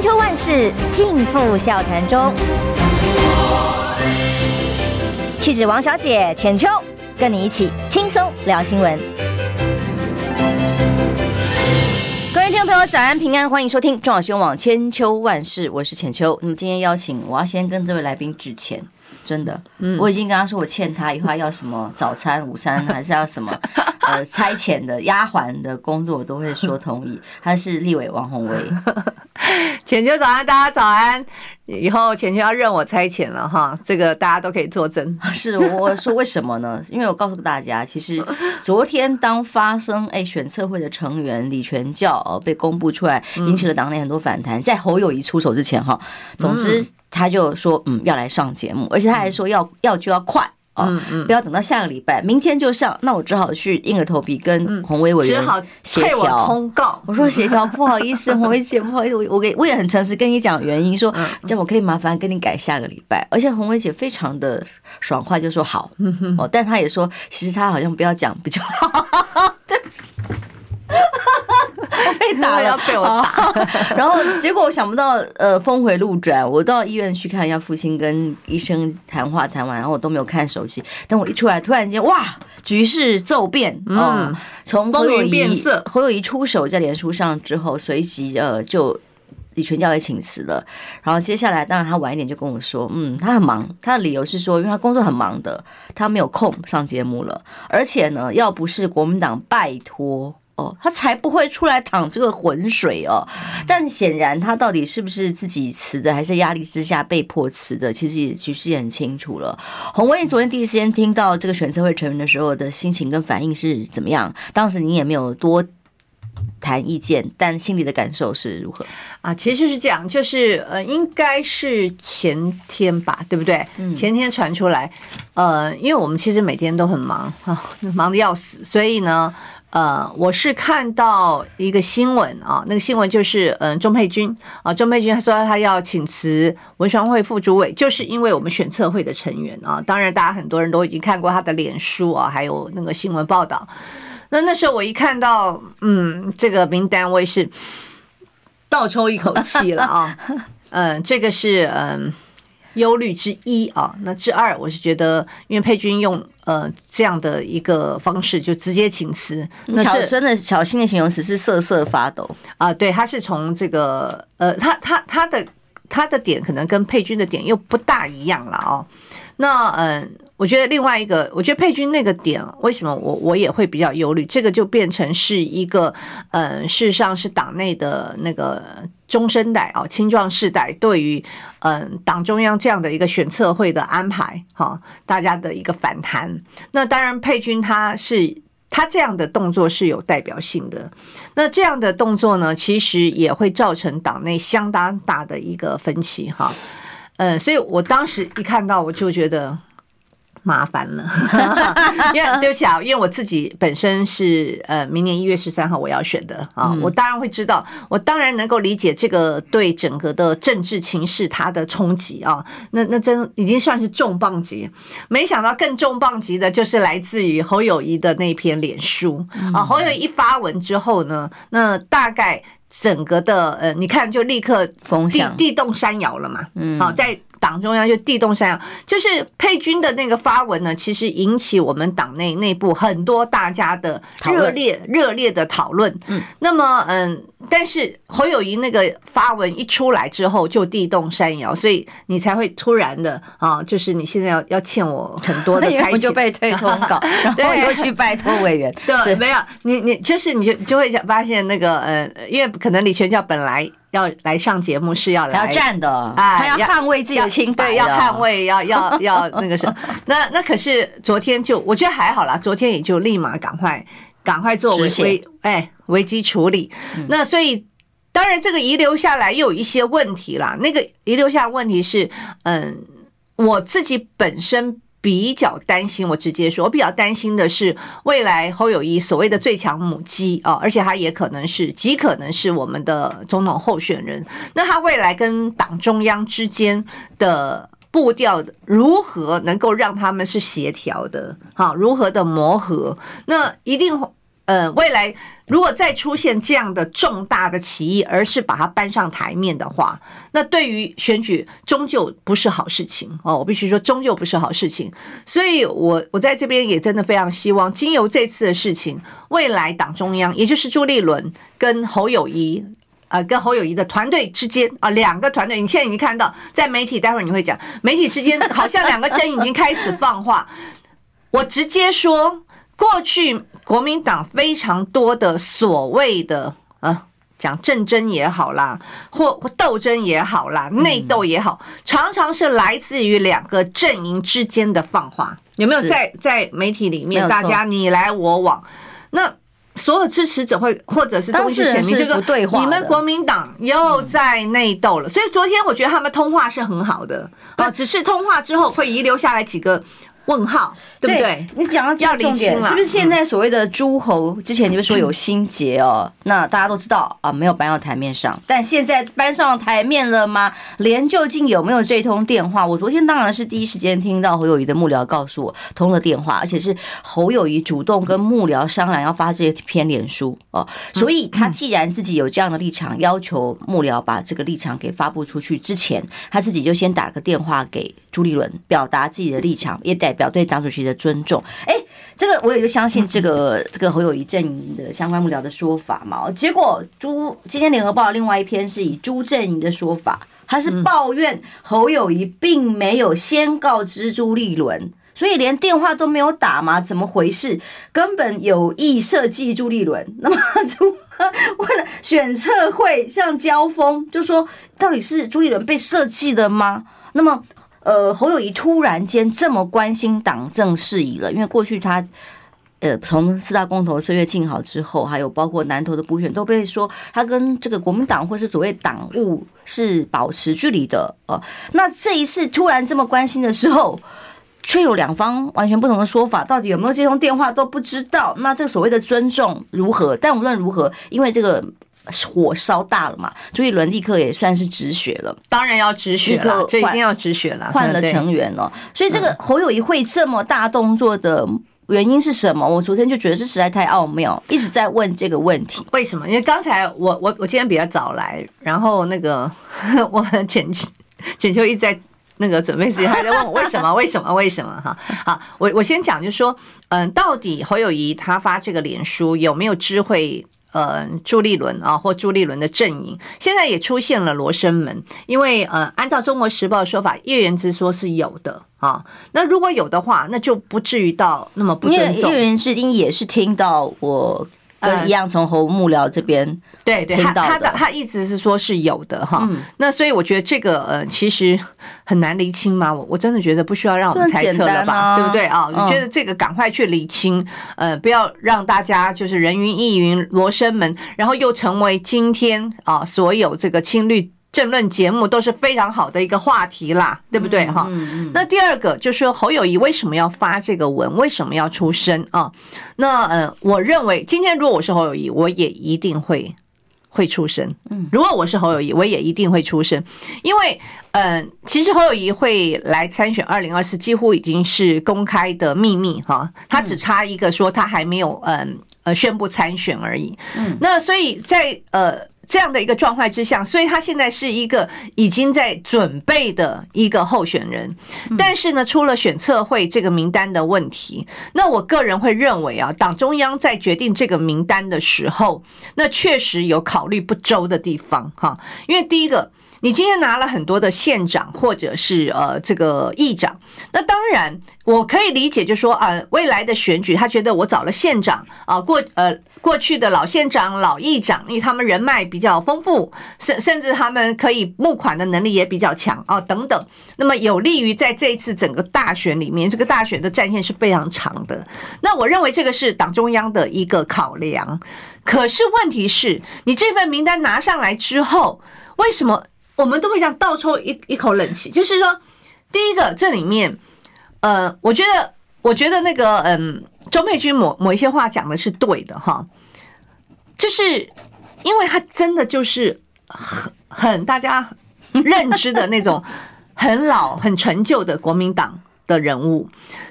千秋万事尽付笑谈中。气质王小姐浅秋，跟你一起轻松聊新闻。各位听众朋友，早安平安，欢迎收听中广新闻网千秋万事，我是浅秋。那么今天邀请，我要先跟这位来宾致歉。真的，嗯，我已经跟他说，我欠他以后要什么早餐、午餐，还是要什么 呃差遣的丫鬟的工作，我都会说同意。他是立委王宏威，浅秋早安，大家早安。以后钱钱要认我差遣了哈，这个大家都可以作证。是，我说为什么呢？因为我告诉大家，其实昨天当发生哎选测会的成员李全教被公布出来，引起了党内很多反弹。在侯友谊出手之前哈，总之。他就说，嗯，要来上节目，而且他还说要要就要快哦，嗯嗯，不要等到下个礼拜，明天就上。那我只好去硬着头皮跟红薇委员协调通告。我说协调不好意思，洪薇姐不好意思，我我给我也很诚实跟你讲原因，说这样我可以麻烦跟你改下个礼拜。而且洪薇姐非常的爽快，就说好 哦，但她也说，其实她好像不要讲比较好。被打要被我打，然后结果我想不到，呃，峰回路转，我到医院去看一下父亲，跟医生谈话谈完，然后我都没有看手机。等我一出来，突然间，哇，局势骤变，嗯，从侯友宜侯友宜出手在脸书上之后，随即呃就李全教也请辞了。然后接下来，当然他晚一点就跟我说，嗯，他很忙，他的理由是说，因为他工作很忙的，他没有空上节目了。而且呢，要不是国民党拜托。他才不会出来淌这个浑水哦。但显然他到底是不是自己辞的，还是压力之下被迫辞的，其实也其实也很清楚了。洪薇昨天第一时间听到这个选测会成员的时候的心情跟反应是怎么样？当时你也没有多谈意见，但心里的感受是如何啊？其实是这样，就是呃，应该是前天吧，对不对？前天传出来，呃，因为我们其实每天都很忙啊，忙得要死，所以呢。呃，我是看到一个新闻啊，那个新闻就是，嗯，钟佩君啊，钟佩君他说他要请辞文传会副主委，就是因为我们选测会的成员啊。当然，大家很多人都已经看过他的脸书啊，还有那个新闻报道。那那时候我一看到，嗯，这个名单，我也是倒抽一口气了啊。嗯，这个是嗯。忧虑之一啊，那之二，我是觉得，因为佩君用呃这样的一个方式就直接请辞，那这真的小心的形容词是瑟瑟发抖啊。对，他是从这个呃，他他他的他的点可能跟佩君的点又不大一样了哦。那嗯、呃，我觉得另外一个，我觉得佩君那个点，为什么我我也会比较忧虑？这个就变成是一个呃，事实上是党内的那个。中生代啊，青壮世代对于嗯党中央这样的一个选测会的安排，哈，大家的一个反弹。那当然，佩君他是他这样的动作是有代表性的。那这样的动作呢，其实也会造成党内相当大的一个分歧，哈。嗯，所以我当时一看到，我就觉得。麻烦了，因为 对不起啊，因为我自己本身是呃，明年一月十三号我要选的啊，我当然会知道，我当然能够理解这个对整个的政治情势它的冲击啊，那那真已经算是重磅级，没想到更重磅级的就是来自于侯友谊的那篇脸书啊，侯友谊一发文之后呢，那大概整个的呃，你看就立刻地地动山摇了嘛，嗯，好在。党中央就地动山摇，就是佩君的那个发文呢，其实引起我们党内内部很多大家的热烈热烈的讨论。嗯，那么嗯，但是侯友谊那个发文一出来之后就地动山摇，所以你才会突然的啊，就是你现在要要欠我很多的 差遣，就被退通告，然后又去拜托委员。对，没有你你就是你就就会想发现那个呃，因为可能李全教本来。要来上节目是要来要站的啊，他要捍卫自己的清白，对，要捍卫，要要 要那个什么。那那可是昨天就我觉得还好啦，昨天也就立马赶快赶快做危危哎危机处理。那所以当然这个遗留下来又有一些问题啦。那个遗留下问题是，嗯，我自己本身。比较担心，我直接说，我比较担心的是未来侯友谊所谓的最强母鸡啊，而且他也可能是极可能是我们的总统候选人。那他未来跟党中央之间的步调如何能够让他们是协调的？好，如何的磨合？那一定。呃，未来如果再出现这样的重大的起义，而是把它搬上台面的话，那对于选举终究不是好事情哦。我必须说，终究不是好事情。所以我我在这边也真的非常希望，经由这次的事情，未来党中央，也就是朱立伦跟侯友宜，呃，跟侯友宜的团队之间啊，两个团队，你现在已经看到，在媒体，待会儿你会讲，媒体之间好像两个针已经开始放话。我直接说，过去。国民党非常多的所谓的呃，讲政争也好啦，或或斗争也好啦，内斗也好，常常是来自于两个阵营之间的放话。有没有在在媒体里面，大家你来我往？那所有支持者会或者是中间选民就说，你们国民党又在内斗了。所以昨天我觉得他们通话是很好的啊，只是通话之后会遗留下来几个。问号，对不对？你讲到要重点，是不是现在所谓的诸侯之前就是说有心结哦？那大家都知道啊，没有搬到台面上，但现在搬上台面了吗？连究竟有没有这通电话？我昨天当然是第一时间听到侯友谊的幕僚告诉我通了电话，而且是侯友谊主动跟幕僚商量要发这一篇脸书哦，所以他既然自己有这样的立场，要求幕僚把这个立场给发布出去之前，他自己就先打个电话给朱立伦，表达自己的立场，也代表对党主席的尊重。哎，这个我也就相信这个这个侯友谊阵营的相关幕僚的说法嘛。结果朱今天联合报另外一篇是以朱阵营的说法，他是抱怨侯友谊并没有先告知朱立伦，所以连电话都没有打吗？怎么回事？根本有意设计朱立伦。那么朱为了选测会这样交锋，就说到底是朱立伦被设计的吗？那么。呃，侯友宜突然间这么关心党政事宜了，因为过去他，呃，从四大公投岁月静好之后，还有包括南投的补选，都被说他跟这个国民党或是所谓党务是保持距离的。呃，那这一次突然这么关心的时候，却有两方完全不同的说法，到底有没有这通电话都不知道。那这所谓的尊重如何？但无论如何，因为这个。火烧大了嘛？朱一伦立刻也算是止血了，当然要止血了，这一定要止血了，换了成员了。所以这个侯友谊会这么大动作的原因是什么？我昨天就觉得是实在太奥妙，一直在问这个问题。为什么？因为刚才我我我今天比较早来，然后那个 我们简简秋一直在那个准备时间，还在问我为什么？为什么？为什么？哈，好，我我先讲，就是说，嗯，到底侯友谊他发这个脸书有没有知会？呃，朱立伦啊，或朱立伦的阵营，现在也出现了罗生门，因为呃，按照《中国时报》的说法，叶元之说是有的啊。那如果有的话，那就不至于到那么不尊重。叶元之音也是听到我。跟一样从侯幕僚这边对对，他他的他一直是说是有的哈，那所以我觉得这个呃其实很难厘清嘛，我我真的觉得不需要让我们猜测了吧，对不对啊？我觉得这个赶快去厘清，呃，不要让大家就是人云亦云、罗生门，然后又成为今天啊所有这个青绿。政论节目都是非常好的一个话题啦，对不对哈？那第二个就是说侯友谊为什么要发这个文，为什么要出声啊？那呃，我认为今天如果我是侯友谊，我也一定会会出声。嗯，如果我是侯友谊，我也一定会出声，因为呃，其实侯友谊会来参选二零二四，几乎已经是公开的秘密哈。他只差一个说他还没有嗯呃宣布参选而已。嗯，那所以在呃。这样的一个状态之下，所以他现在是一个已经在准备的一个候选人，但是呢，出了选测会这个名单的问题，那我个人会认为啊，党中央在决定这个名单的时候，那确实有考虑不周的地方哈，因为第一个。你今天拿了很多的县长或者是呃这个议长，那当然我可以理解，就说啊，未来的选举他觉得我找了县长啊，过呃过去的老县长、老议长，因为他们人脉比较丰富，甚 甚至他们可以募款的能力也比较强啊等等，那么有利于在这一次整个大选里面，这个大选的战线是非常长的。那我认为这个是党中央的一个考量。可是问题是，你这份名单拿上来之后，为什么？我们都会这样倒抽一一口冷气，就是说，第一个这里面，呃，我觉得，我觉得那个，嗯，周佩君某某一些话讲的是对的哈，就是因为他真的就是很很大家认知的那种 很老很陈旧的国民党的人物，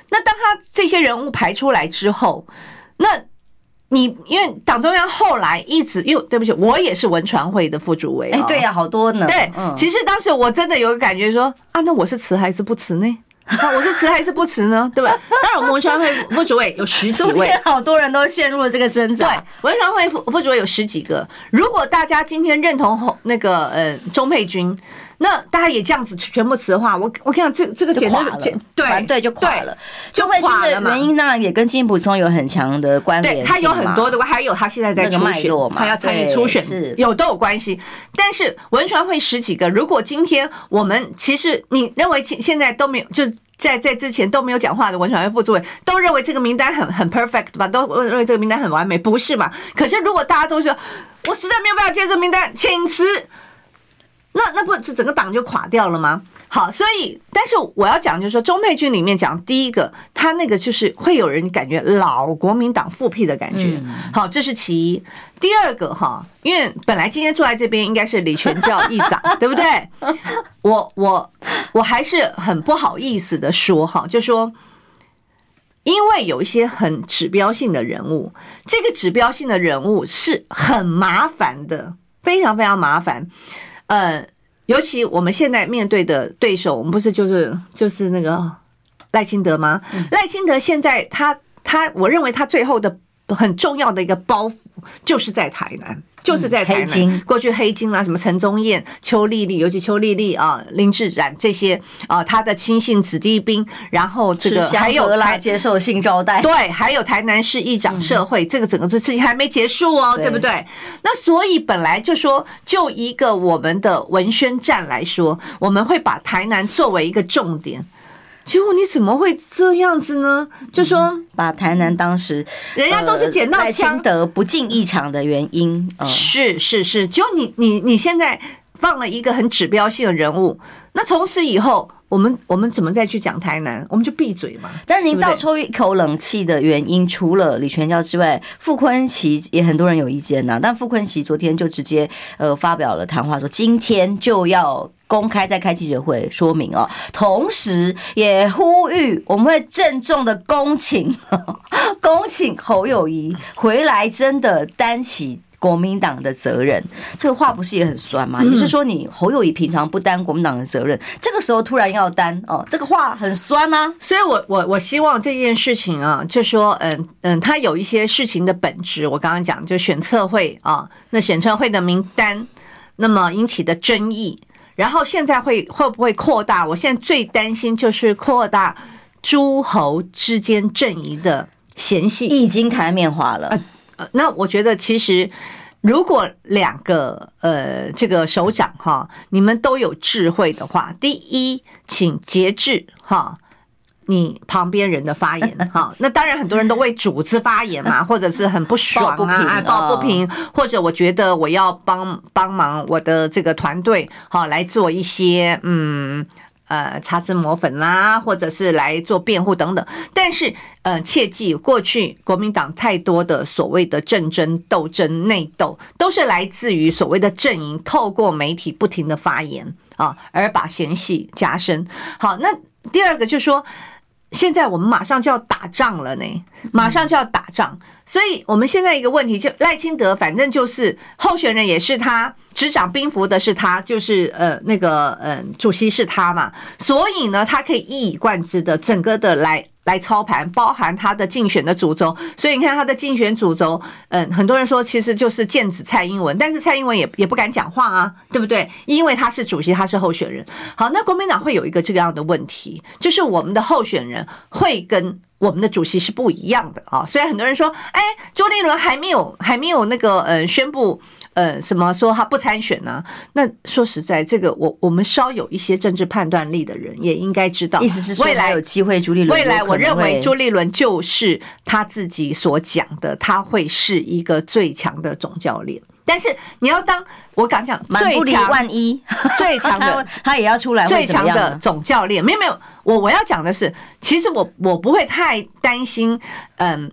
那当他这些人物排出来之后，那你因为党中央后来一直，因为对不起，我也是文传会的副主委。哎，对呀，好多呢。对，其实当时我真的有个感觉说啊，那我是辞还是不辞呢？我是辞还是不辞呢？对吧？当然，我们文传会副主委有十几位，好多人都陷入了这个挣扎。对，文传会副副主委有十几个。如果大家今天认同侯那个呃钟佩君，那大家也这样子全部辞的话，我我看这这个简直对团队就垮了。钟佩君的原因当然也跟金溥聪有很强的关联，他有很多的，还有他现在在初选，他要参与初选，有都有关系。但是文传会十几个，如果今天我们其实你认为现现在都没有，就在在之前都没有讲话的文传会副主委都认为这个名单很很 perfect 吧，都认为这个名单很完美，不是嘛？可是如果大家都说，我实在没有办法接这个名单，请辞。那那不是整个党就垮掉了吗？好，所以但是我要讲就是说，钟佩君里面讲第一个，他那个就是会有人感觉老国民党复辟的感觉。好，这是其一。第二个哈，因为本来今天坐在这边应该是李全教议长，对不对？我我我还是很不好意思的说哈，就说因为有一些很指标性的人物，这个指标性的人物是很麻烦的，非常非常麻烦。呃，尤其我们现在面对的对手，我们不是就是就是那个赖清德吗？赖清德现在他他，我认为他最后的很重要的一个包袱就是在台南。就是在台南，过去黑金啦，什么陈宗彦、邱丽丽，尤其邱丽丽啊、林志展这些啊，他的亲信子弟兵，然后这个还有来接受性招待，对，还有台南市议长社会，这个整个这事情还没结束哦，对不对？那所以本来就说，就一个我们的文宣战来说，我们会把台南作为一个重点。结果你怎么会这样子呢？就说把台南当时人家都是捡到枪，赖清德不进一场的原因，是是是。就你你你现在放了一个很指标性的人物，那从此以后，我们我们怎么再去讲台南？我们就闭嘴嘛。但您倒抽一口冷气的原因，除了李全教之外，傅昆奇也很多人有意见呐。但傅昆奇昨天就直接呃发表了谈话，说今天就要。公开再开记者会说明哦，同时也呼吁我们会郑重的恭请 恭请侯友谊回来，真的担起国民党的责任。这个话不是也很酸吗？也就是说，你侯友宜平常不担国民党的责任，这个时候突然要担哦，这个话很酸啊。所以我我我希望这件事情啊，就说嗯嗯，他有一些事情的本质，我刚刚讲就选测会啊，那选测会的名单，那么引起的争议。然后现在会会不会扩大？我现在最担心就是扩大诸侯之间阵营的嫌隙，已经台面化了。呃，那我觉得其实如果两个呃这个首长哈，你们都有智慧的话，第一，请节制哈。你旁边人的发言，哈，那当然很多人都为主子发言嘛，或者是很不爽啊，抱不平，或者我觉得我要帮帮忙我的这个团队，好来做一些嗯呃擦脂抹粉啦，或者是来做辩护等等。但是呃，切记过去国民党太多的所谓的政争斗争内斗，都是来自于所谓的阵营透过媒体不停的发言啊，而把嫌隙加深。好，那第二个就是说。现在我们马上就要打仗了呢，马上就要打仗，所以我们现在一个问题就赖清德，反正就是候选人也是他，执掌兵符的是他，就是呃那个呃主席是他嘛，所以呢，他可以一以贯之的整个的来。来操盘，包含他的竞选的主轴，所以你看他的竞选主轴，嗯，很多人说其实就是剑指蔡英文，但是蔡英文也也不敢讲话啊，对不对？因为他是主席，他是候选人。好，那国民党会有一个这个样的问题，就是我们的候选人会跟。我们的主席是不一样的啊，虽然很多人说，哎，朱立伦还没有还没有那个呃宣布呃什么说他不参选呢？那说实在，这个我我们稍有一些政治判断力的人也应该知道，意思是未来有机会朱立伦，未来我认为朱立伦就是他自己所讲的，他会是一个最强的总教练。但是你要当我敢讲，最强。万一 最强的他也要出来，最强的总教练没有没有，我我要讲的是，其实我我不会太担心，嗯，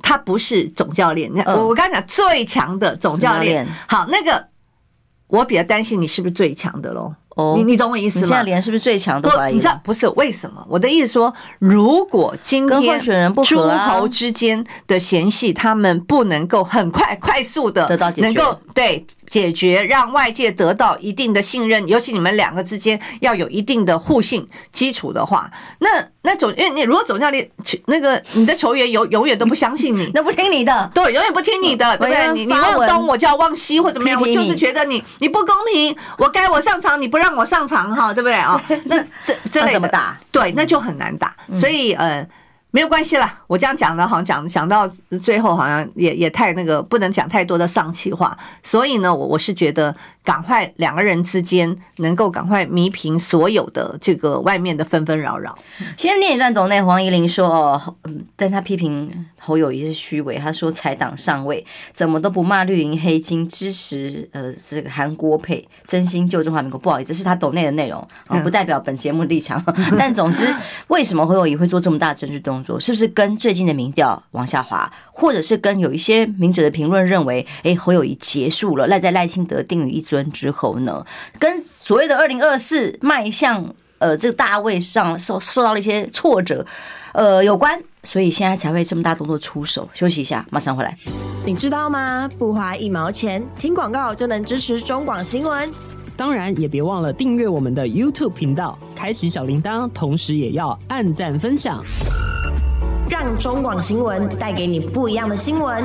他不是总教练。我我刚才讲最强的总教练，好，那个我比较担心你是不是最强的喽？哦，你你懂我意思吗？你现在连是不是最强都怀疑？你知道不是为什么？我的意思说，如果今天诸侯之间的嫌隙，他们不能够很快快速的得到解决，能够对解决，让外界得到一定的信任，尤其你们两个之间要有一定的互信基础的话，那那总因为你如果总教练那个你的球员永永远都不相信你，那不听你的，对，永远不听你的，对不对？你你忘东我就要忘西或怎么样，我就是觉得你你不公平，我该我上场你不。让我上场哈，对不对啊？那这这类怎么打？对，那就很难打。所以呃。没有关系啦，我这样讲的，好像讲讲到最后，好像也也太那个，不能讲太多的丧气话。所以呢，我我是觉得，赶快两个人之间能够赶快弥平所有的这个外面的纷纷扰扰。先念一段董内黄怡玲说哦，嗯，但他批评侯友谊是虚伪，他说财党上位怎么都不骂绿营黑金，支持呃这个韩国配，真心救中华民国。不好意思，这是他抖内的内容，不代表本节目立场。但总之，为什么侯友谊会做这么大政治动作？是不是跟最近的民调往下滑，或者是跟有一些名嘴的评论认为，哎，侯友谊结束了赖在赖清德定于一尊之后呢？跟所谓的二零二四迈向呃这个大位上受受到了一些挫折，呃有关，所以现在才会这么大动作出手。休息一下，马上回来。你知道吗？不花一毛钱，听广告就能支持中广新闻。当然，也别忘了订阅我们的 YouTube 频道，开启小铃铛，同时也要按赞分享。让中广新闻带给你不一样的新闻。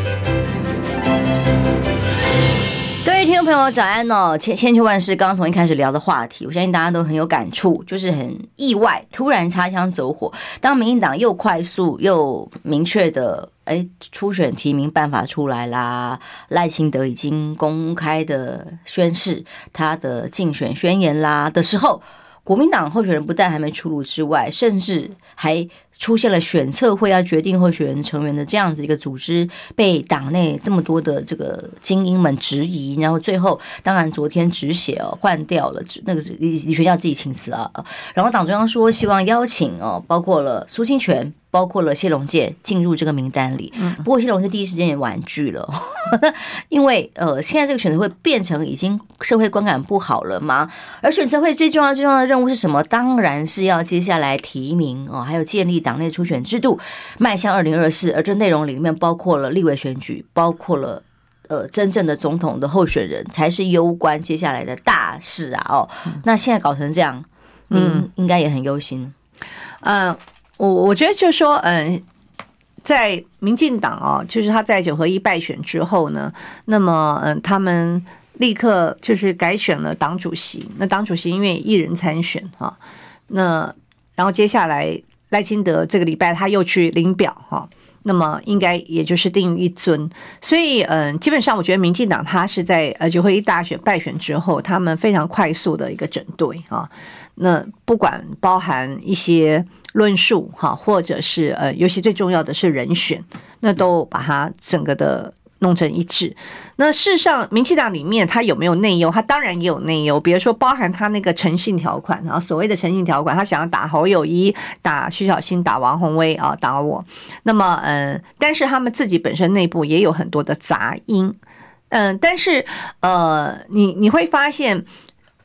朋友，早安哦！千千秋万世，刚从一开始聊的话题，我相信大家都很有感触，就是很意外，突然擦枪走火。当民进党又快速又明确的，哎，初选提名办法出来啦，赖清德已经公开的宣示他的竞选宣言啦的时候，国民党候选人不但还没出炉之外，甚至还。出现了选测会要决定候选人成员的这样子一个组织，被党内这么多的这个精英们质疑，然后最后当然昨天止血哦，换掉了那个李李学校自己请辞啊，然后党中央说希望邀请哦，包括了苏清泉。包括了谢龙介进入这个名单里，不过谢龙介第一时间也婉拒了，因为呃，现在这个选择会变成已经社会观感不好了吗？而选择会最重要最重要的任务是什么？当然是要接下来提名哦，还有建立党内初选制度，迈向二零二四。而这内容里面包括了立委选举，包括了呃真正的总统的候选人，才是攸关接下来的大事啊！哦，那现在搞成这样，嗯，应该也很忧心，嗯。我我觉得就是说，嗯，在民进党哦，就是他在九合一败选之后呢，那么嗯，他们立刻就是改选了党主席。那党主席因为一人参选哈，那然后接下来赖清德这个礼拜他又去领表哈，那么应该也就是定一尊。所以嗯，基本上我觉得民进党他是在呃九合一大选败选之后，他们非常快速的一个整队啊。那不管包含一些。论述哈，或者是呃，尤其最重要的是人选，那都把它整个的弄成一致。那事实上，民进党里面它有没有内忧？它当然也有内忧，比如说包含他那个诚信条款，然后所谓的诚信条款，他想要打侯友宜、打徐小新、打王宏威啊，打我。那么，嗯，但是他们自己本身内部也有很多的杂音，嗯，但是呃，你你会发现。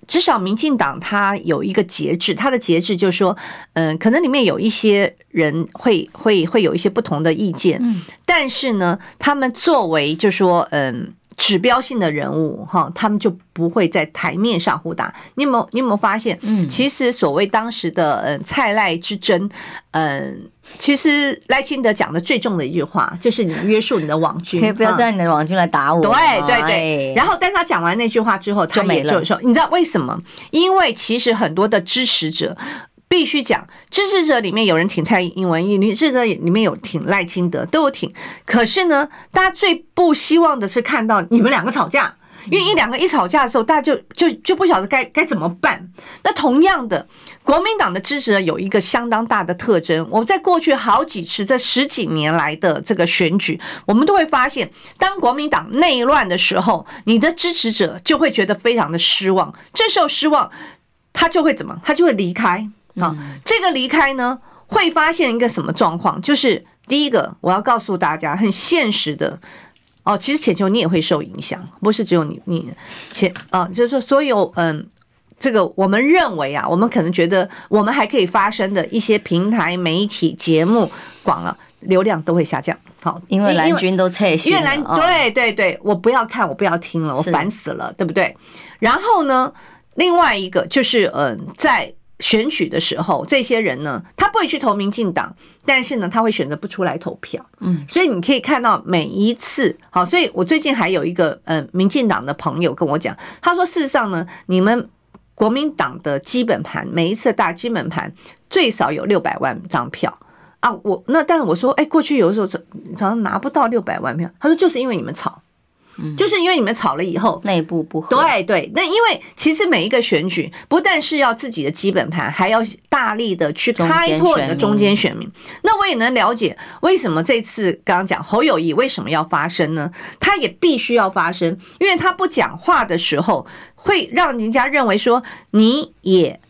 至少民进党它有一个节制，它的节制就是说，嗯，可能里面有一些人会会会有一些不同的意见，嗯，但是呢，他们作为就说，嗯。指标性的人物哈，他们就不会在台面上互打。你有没有你有没有发现？嗯，其实所谓当时的呃蔡赖之争，嗯，其实赖清德讲的最重的一句话就是你约束你的网军，可以不要在你的网军来打我。对对对。然后，但他讲完那句话之后，他也就说，你知道为什么？因为其实很多的支持者。必须讲，支持者里面有人挺蔡英文，你支持者里面有挺赖清德，都有挺。可是呢，大家最不希望的是看到你们两个吵架，因为一两个一吵架的时候，大家就就就不晓得该该怎么办。那同样的，国民党的支持者有一个相当大的特征，我们在过去好几次这十几年来的这个选举，我们都会发现，当国民党内乱的时候，你的支持者就会觉得非常的失望。这时候失望，他就会怎么？他就会离开。啊，这个离开呢，会发现一个什么状况？就是第一个，我要告诉大家很现实的哦，其实浅秋你也会受影响，不是只有你你浅啊，就是说所有嗯，这个我们认为啊，我们可能觉得我们还可以发声的一些平台、媒体、节目广了，流量都会下降。好，因为蓝军都撤线，因为蓝对对对，我不要看，我不要听了，我烦死了，对不对？然后呢，另外一个就是嗯，在。选举的时候，这些人呢，他不会去投民进党，但是呢，他会选择不出来投票。嗯，所以你可以看到每一次，好，所以我最近还有一个呃，民进党的朋友跟我讲，他说事实上呢，你们国民党的基本盘每一次大基本盘最少有六百万张票啊，我那但是我说，哎，过去有的时候常常拿不到六百万票，他说就是因为你们吵。就是因为你们吵了以后，内部不合。对对，那因为其实每一个选举不但是要自己的基本盘，还要大力的去开拓你的中间选民。那我也能了解为什么这次刚刚讲侯友谊为什么要发声呢？他也必须要发声，因为他不讲话的时候，会让人家认为说你也。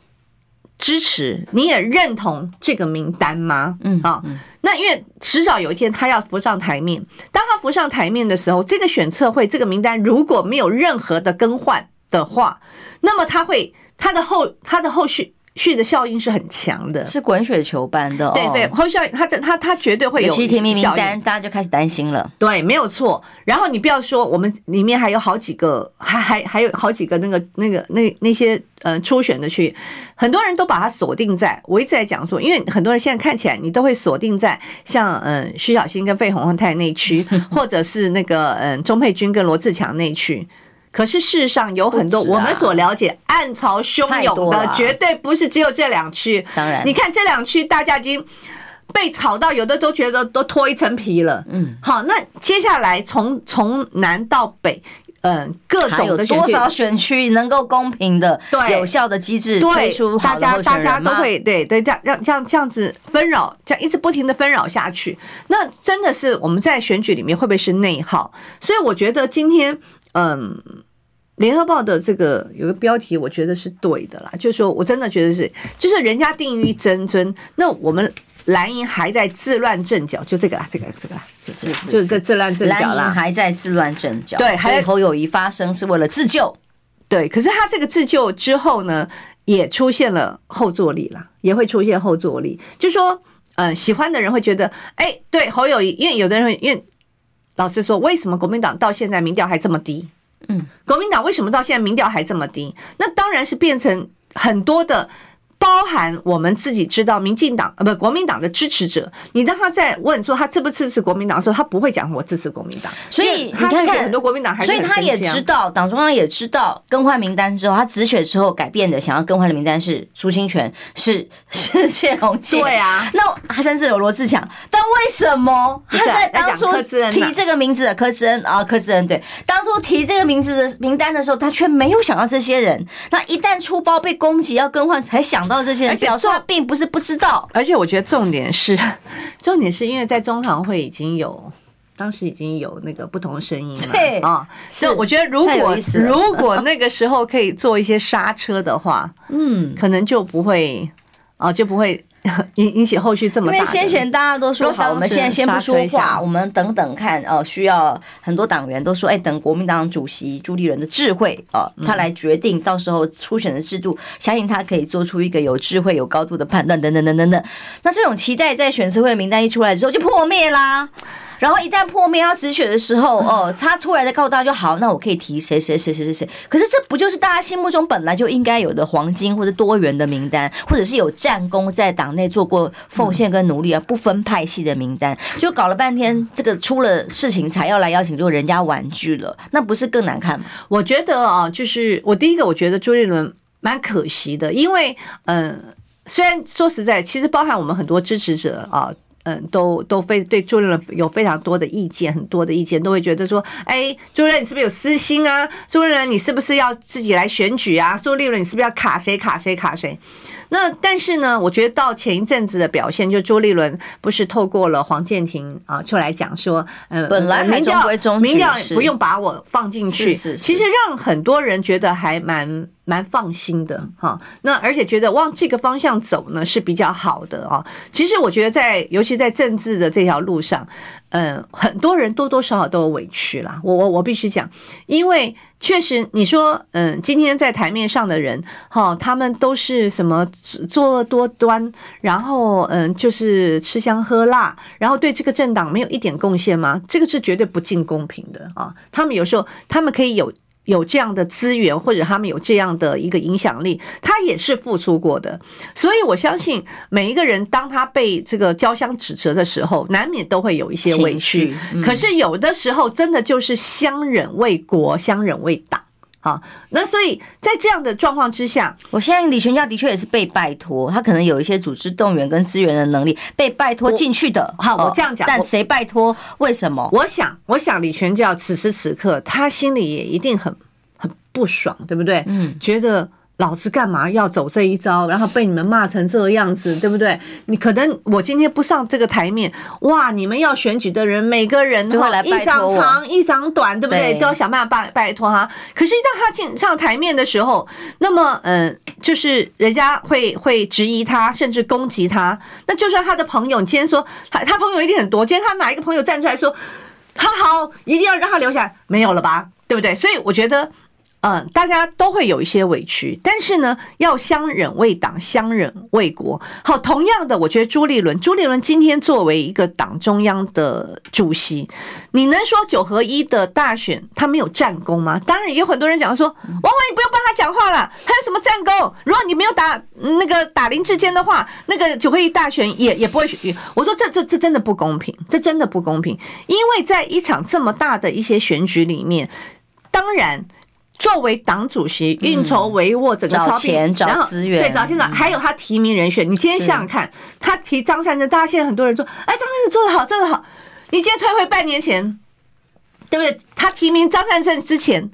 支持你也认同这个名单吗？嗯啊，那因为迟早有一天他要浮上台面，当他浮上台面的时候，这个选测会这个名单如果没有任何的更换的话，那么他会他的后他的后续。续的效应是很强的，是滚雪球般的。对对，后效应，它它它它绝对会有。其实提名名单，大家就开始担心了。对，没有错。然后你不要说，我们里面还有好几个，还还还有好几个那个那个那那些呃初选的区域，很多人都把它锁定在。我一直在讲说，因为很多人现在看起来，你都会锁定在像嗯徐小新跟费鸿泰那区，或者是那个嗯钟佩君跟罗志强那区。可是事实上有很多我们所了解暗潮汹涌的，绝对不是只有这两区。当然，你看这两区大家已经被炒到，有的都觉得都脱一层皮了。嗯，好，那接下来从从南到北，嗯，各种的多少选区能够公平的、对有效的机制推出好的候选人吗？大家大家都会对对这样让这样这样子纷扰，这样一直不停的纷扰下去，那真的是我们在选举里面会不会是内耗？所以我觉得今天。嗯，联合报的这个有个标题，我觉得是对的啦。就是说我真的觉得是，就是人家定于真尊，那我们蓝营还在自乱阵脚，就这个啦，这个这个啦，就是就是在自乱阵脚啦。蓝营还在自乱阵脚，对，还有侯友谊发声是为了自救，对。可是他这个自救之后呢，也出现了后坐力啦，也会出现后坐力。就说，嗯，喜欢的人会觉得，哎，对侯友谊，因为有的人会因为。老实说，为什么国民党到现在民调还这么低？嗯，国民党为什么到现在民调还这么低？那当然是变成很多的。包含我们自己知道，民进党呃不国民党的支持者，你当他在问说他支不支持国民党的时候，他不会讲我支持国民党。所以你看看很多国民党还，所以他也知道党中央也知道更换名单之后，他止血之后改变的想要更换的名单是苏清泉，是是谢龙介。对啊，那他甚至有罗志强，但为什么他在当初提这个名字的柯志恩啊柯志恩对，当初提这个名字的名单的时候，他却没有想到这些人。那一旦出包被攻击要更换，才想。到这些人表示他并不是不知道，而且我觉得重点是，重点是因为在中堂会已经有，当时已经有那个不同的声音了，对啊，所以我觉得如果如果那个时候可以做一些刹车的话，嗯，可能就不会啊，就不会。引引起后续这么大，因为先前大家都说好，我们现在先不说话，我们等等看哦。需要很多党员都说，哎，等国民党主席朱立伦的智慧哦，他来决定到时候初选的制度，相信他可以做出一个有智慧、有高度的判断，等等等等等。那这种期待在选词会名单一出来之后就破灭啦。然后一旦破灭要止血的时候，哦，他突然的告诉大家就好，那我可以提谁谁谁谁谁谁。可是这不就是大家心目中本来就应该有的黄金或者多元的名单，或者是有战功在党内做过奉献跟努力啊，不分派系的名单，就搞了半天，这个出了事情才要来邀请，就人家婉拒了，那不是更难看吗？我觉得啊，就是我第一个，我觉得朱立伦蛮可惜的，因为嗯、呃，虽然说实在，其实包含我们很多支持者啊。嗯，都都非对朱立伦有非常多的意见，很多的意见都会觉得说，哎，朱立伦你是不是有私心啊？朱立伦你是不是要自己来选举啊？朱立伦你是不是要卡谁卡谁卡谁？那但是呢，我觉得到前一阵子的表现，就朱立伦不是透过了黄建庭啊出来讲说，呃，本来民调中民调不用把我放进去，是是是，其实让很多人觉得还蛮蛮放心的哈，那而且觉得往这个方向走呢是比较好的啊。其实我觉得在，尤其在政治的这条路上，嗯，很多人多多少少都有委屈啦。我我我必须讲，因为确实你说，嗯，今天在台面上的人，哈，他们都是什么作恶多端，然后嗯，就是吃香喝辣，然后对这个政党没有一点贡献吗？这个是绝对不尽公平的啊。他们有时候他们可以有。有这样的资源，或者他们有这样的一个影响力，他也是付出过的。所以我相信每一个人，当他被这个交相指责的时候，难免都会有一些委屈。可是有的时候，真的就是相忍为国，相忍为党。好，那所以在这样的状况之下，我相信李全教的确也是被拜托，他可能有一些组织动员跟资源的能力，被拜托进去的。好，我这样讲，但谁拜托？为什么？我想，我想李全教此时此刻，他心里也一定很很不爽，对不对？嗯，觉得。老子干嘛要走这一招？然后被你们骂成这个样子，对不对？你可能我今天不上这个台面，哇！你们要选举的人，每个人都会来一掌长一掌短，对不对？都要想办法拜拜托他。可是，一旦他进上台面的时候，那么，嗯，就是人家会会质疑他，甚至攻击他。那就算他的朋友，你今天说他他朋友一定很多，今天他哪一个朋友站出来说他好，一定要让他留下来，没有了吧？对不对？所以我觉得。嗯，大家都会有一些委屈，但是呢，要相忍为党，相忍为国。好，同样的，我觉得朱立伦，朱立伦今天作为一个党中央的主席，你能说九合一的大选他没有战功吗？当然，也有很多人讲说，王伟，你不用帮他讲话了，他有什么战功？如果你没有打那个打林志坚的话，那个九合一大选也也不会选。我说这这这真的不公平，这真的不公平，因为在一场这么大的一些选举里面，当然。作为党主席，运筹帷幄整个找钱找资源，对，找现场还有他提名人选。你今天想想看，他提张善政，大家现在很多人说，哎，张善政做的好，做的好。你今天退回半年前，对不对？他提名张善政之前。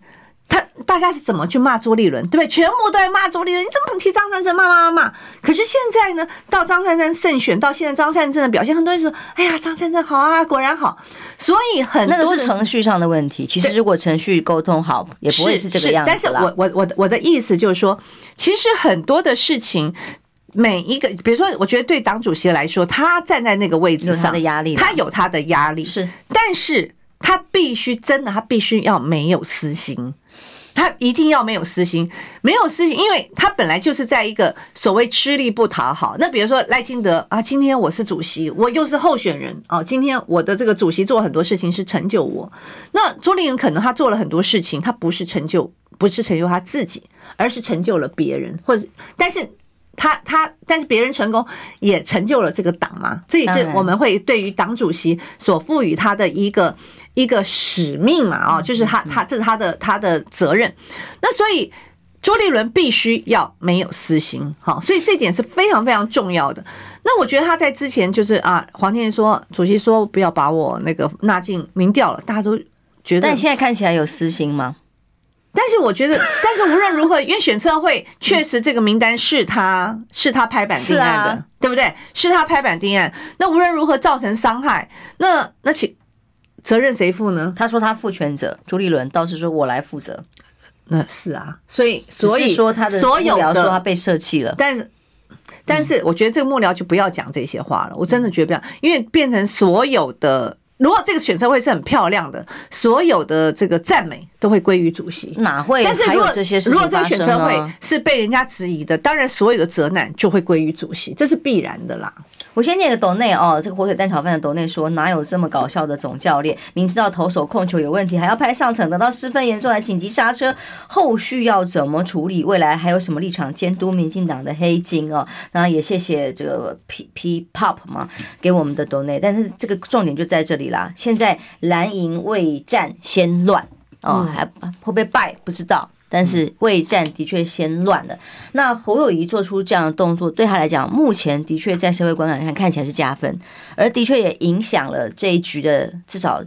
他大家是怎么去骂朱立伦，对不对？全部都在骂朱立伦，你怎么能提张善政？骂骂骂骂！可是现在呢，到张善政胜选，到现在张善政的表现，很多人说：“哎呀，张善政好啊，果然好。”所以很多那个是程序上的问题。其实如果程序沟通好，也不会是这个样子。但是我我我我的意思就是说，其实很多的事情，每一个，比如说，我觉得对党主席来说，他站在那个位置上，他的压力，他有他的压力是，但是。他必须真的，他必须要没有私心，他一定要没有私心，没有私心，因为他本来就是在一个所谓吃力不讨好。那比如说赖清德啊，今天我是主席，我又是候选人哦，今天我的这个主席做很多事情是成就我。那朱立伦可能他做了很多事情，他不是成就，不是成就他自己，而是成就了别人，或者但是。他他，但是别人成功也成就了这个党嘛，这也是我们会对于党主席所赋予他的一个一个使命嘛，啊，就是他他这是他的他的责任。那所以朱立伦必须要没有私心，好，所以这点是非常非常重要的。那我觉得他在之前就是啊，黄天说主席说不要把我那个纳进民调了，大家都觉得，但现在看起来有私心吗？但是我觉得，但是无论如何，因为选测会确实这个名单是他是他拍板定案的，对不对？是他拍板定案。那无论如何造成伤害，那那请责任谁负呢？他说他负全责，朱立伦倒是说我来负责。那是啊，所以所以说他的所有的说他被设计了，但是但是我觉得这个幕僚就不要讲这些话了，我真的觉得不要，因为变成所有的。如果这个选车会是很漂亮的，所有的这个赞美都会归于主席，哪会？但是如果这些事情如果这个选车会是被人家质疑的，当然所有的责难就会归于主席，这是必然的啦。我先念个斗内哦，这个火腿蛋炒饭的斗内说，哪有这么搞笑的总教练？明知道投手控球有问题，还要派上层，等到失分严重来紧急刹车，后续要怎么处理？未来还有什么立场监督民进党的黑金哦？那也谢谢这个 P P Pop 嘛，给我们的斗内，但是这个重点就在这里啦。现在蓝营未战先乱哦，还会不会败不知道。但是未战的确先乱了。那侯友谊做出这样的动作，对他来讲，目前的确在社会观感上看起来是加分，而的确也影响了这一局的至少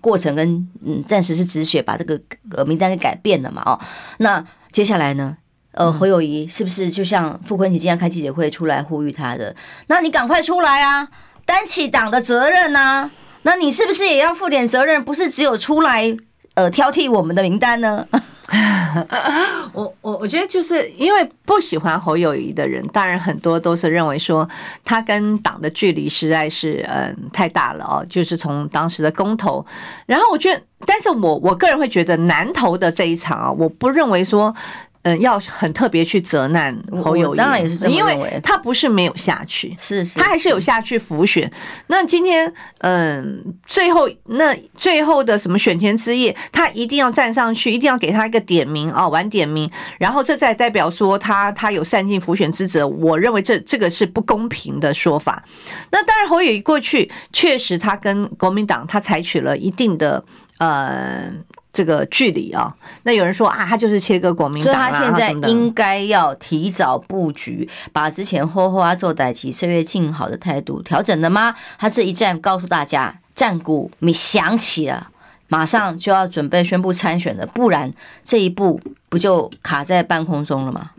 过程跟嗯，暂时是止血，把这个呃名单给改变了嘛。哦，那接下来呢？呃，侯友谊是不是就像傅昆萁今天开记者会出来呼吁他的？那你赶快出来啊，担起党的责任啊！那你是不是也要负点责任？不是只有出来呃挑剔我们的名单呢？我我我觉得就是因为不喜欢侯友宜的人，当然很多都是认为说他跟党的距离实在是嗯太大了哦，就是从当时的公投，然后我觉得，但是我我个人会觉得南投的这一场啊，我不认为说。嗯，要很特别去责难侯友宜，当然也是因为他不是没有下去，是是，他还是有下去浮选。那今天，嗯，最后那最后的什么选前之夜，他一定要站上去，一定要给他一个点名哦，晚点名，然后这才代表说他他有善尽浮选之责。我认为这这个是不公平的说法。那当然，侯友宜过去确实他跟国民党他采取了一定的呃。这个距离啊，那有人说啊，他就是切割国民党，所以他现在应该要提早布局，把之前呵呵啊做代期岁月静好的态度调整了吗？他这一战告诉大家，战鼓你响起了，马上就要准备宣布参选了，不然这一步不就卡在半空中了吗？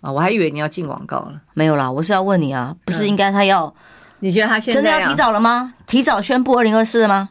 啊，我还以为你要进广告了，没有啦，我是要问你啊，不是应该他要？你觉得他现在真的要提早了吗？提早宣布二零二四了吗？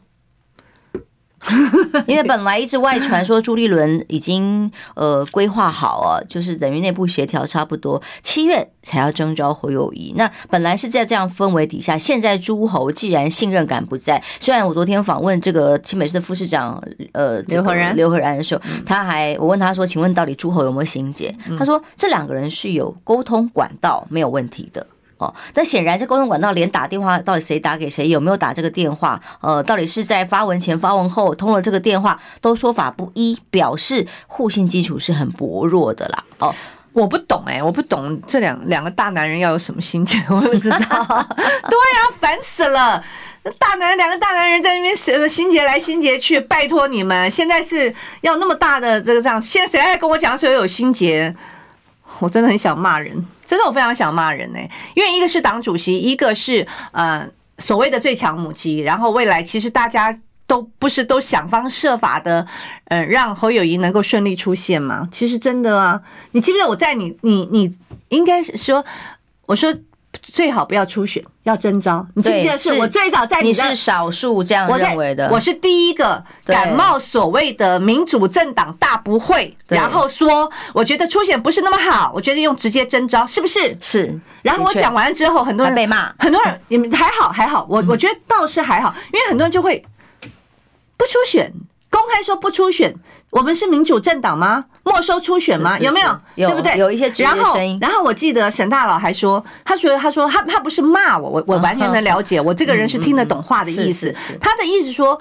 因为本来一直外传说朱立伦已经呃规划好啊，就是等于内部协调差不多七月才要征召侯友谊。那本来是在这样氛围底下，现在诸侯既然信任感不在，虽然我昨天访问这个新北市的副市长呃刘和然刘和然的时候，他还我问他说，请问到底诸侯有没有心结？他说这两个人是有沟通管道没有问题的。哦，那显然这沟通管道连打电话到底谁打给谁，有没有打这个电话，呃，到底是在发文前发文后通了这个电话，都说法不一，表示互信基础是很薄弱的啦。哦，我不懂哎、欸，我不懂这两两个大男人要有什么心结，我不知道。对啊，烦死了，大男人两个大男人在那边什心结来心结去，拜托你们，现在是要那么大的这个这样，现在谁还跟我讲说有心结？我真的很想骂人。真的，我非常想骂人呢、因为一个是党主席，一个是呃所谓的最强母鸡，然后未来其实大家都不是都想方设法的，呃，让侯友谊能够顺利出现吗。其实真的啊，你记不记得我在你你你应该是说，我说。最好不要初选，要征召。你记不记得是我最早在你，你是少数这样认为的，我是第一个感冒所谓的民主政党大不会，然后说我觉得初选不是那么好，我觉得用直接征召是不是？是。然后我讲完之后，很多人被骂，很多人你们还好还好，我我觉得倒是还好，因为很多人就会不初选。公开说不出选，我们是民主政党吗？没收初选吗？有没有？有对不对？有一些。然后，然后我记得沈大佬还说，他说他说他他不是骂我，我我完全能了解，我这个人是听得懂话的意思。他的意思说。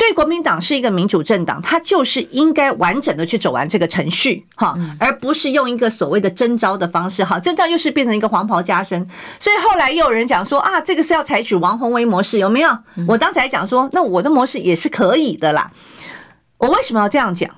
对国民党是一个民主政党，他就是应该完整的去走完这个程序，哈，而不是用一个所谓的征召的方式，哈，征召又是变成一个黄袍加身。所以后来又有人讲说啊，这个是要采取王宏威模式，有没有？我当时还讲说，那我的模式也是可以的啦。我为什么要这样讲？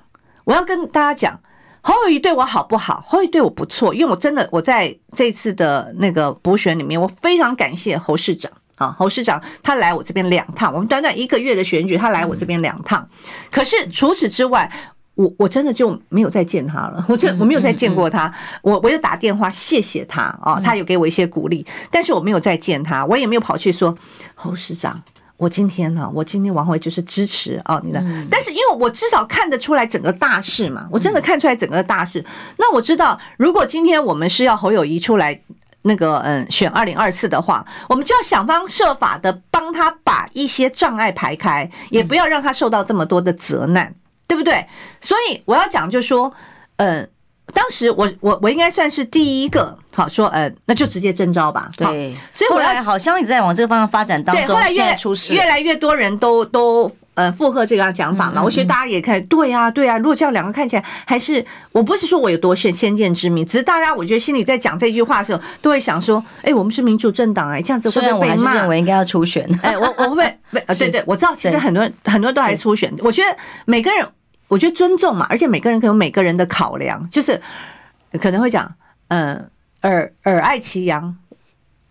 我要跟大家讲，侯友谊对我好不好？侯友谊对我不错，因为我真的我在这次的那个补选里面，我非常感谢侯市长。啊，侯市长他来我这边两趟，我们短短一个月的选举，他来我这边两趟。可是除此之外，我我真的就没有再见他了，我真我没有再见过他。我我有打电话谢谢他啊，他有给我一些鼓励，但是我没有再见他，我也没有跑去说侯市长，我今天呢，我今天王惠就是支持啊你的。但是因为我至少看得出来整个大势嘛，我真的看出来整个大势。那我知道，如果今天我们是要侯友谊出来。那个嗯，选二零二四的话，我们就要想方设法的帮他把一些障碍排开，也不要让他受到这么多的责难，对不对？所以我要讲，就是说，嗯，当时我我我应该算是第一个，好说，呃，那就直接征召吧。对，所以后来好像一直在往这个方向发展当中，对，后来越出事，越来越多人都都。呃，附和这个讲法嘛，我觉得大家也看，对呀，对呀。如果这样两个看起来，还是我不是说我有多炫先见之明，只是大家我觉得心里在讲这句话的时候，都会想说，哎，我们是民主政党，哎，这样子会不会被骂？我应该要初选，哎，我我会不会？对对，我知道，其实很多人很多人都还初选。我觉得每个人，我觉得尊重嘛，而且每个人有每个人的考量，就是可能会讲，嗯，尔尔爱其羊，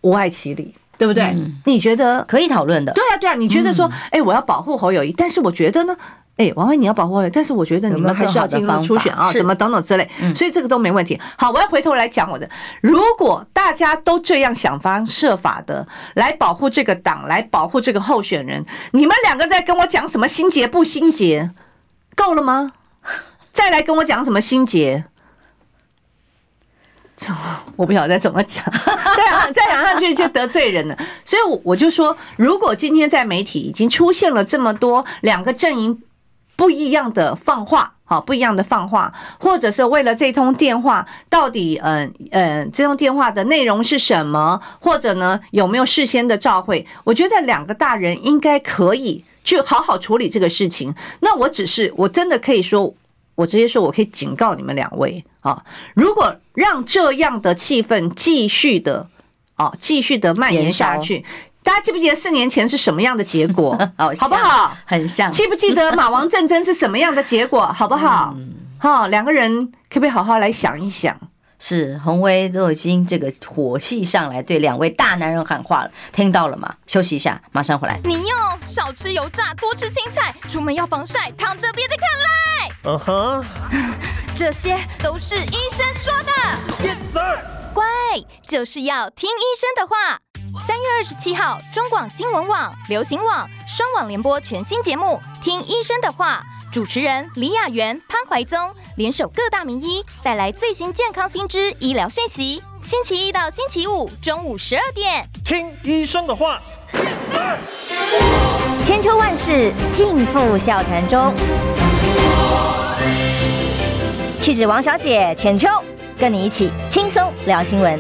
吾爱其里。对不对？嗯、你觉得可以讨论的？对啊，对啊。你觉得说，哎、嗯，我要保护侯友谊，但是我觉得呢，哎，王惠你要保护侯友宜，但是我觉得你们还是要进入初选啊，什么等等之类。嗯、所以这个都没问题。好，我要回头来讲我的。如果大家都这样想方设法的来保护这个党，来保护这个候选人，你们两个在跟我讲什么心结不心结？够了吗？再来跟我讲什么心结？我不晓得再怎么讲，再讲再讲下去就得罪人了。所以，我我就说，如果今天在媒体已经出现了这么多两个阵营不一样的放话，好，不一样的放话，或者是为了这通电话到底，嗯嗯，这通电话的内容是什么，或者呢有没有事先的照会？我觉得两个大人应该可以去好好处理这个事情。那我只是，我真的可以说。我直接说，我可以警告你们两位啊！如果让这样的气氛继续的啊，继续的蔓延下去，大家记不记得四年前是什么样的结果？好不好？很像。记不记得马王战争是什么样的结果？好不好？好，两个人可不可以好好来想一想？是洪威都已经这个火气上来，对两位大男人喊话了，听到了吗？休息一下，马上回来。你要少吃油炸，多吃青菜，出门要防晒，躺着别再看赖。嗯哼，这些都是医生说的。Yes sir，乖，就是要听医生的话。三月二十七号，中广新闻网、流行网双网联播全新节目《听医生的话》。主持人李雅媛、潘怀宗联手各大名医，带来最新健康新知、医疗讯息。星期一到星期五中午十二点，听医生的话。千秋万世尽付笑谈中。气质王小姐浅秋，跟你一起轻松聊新闻。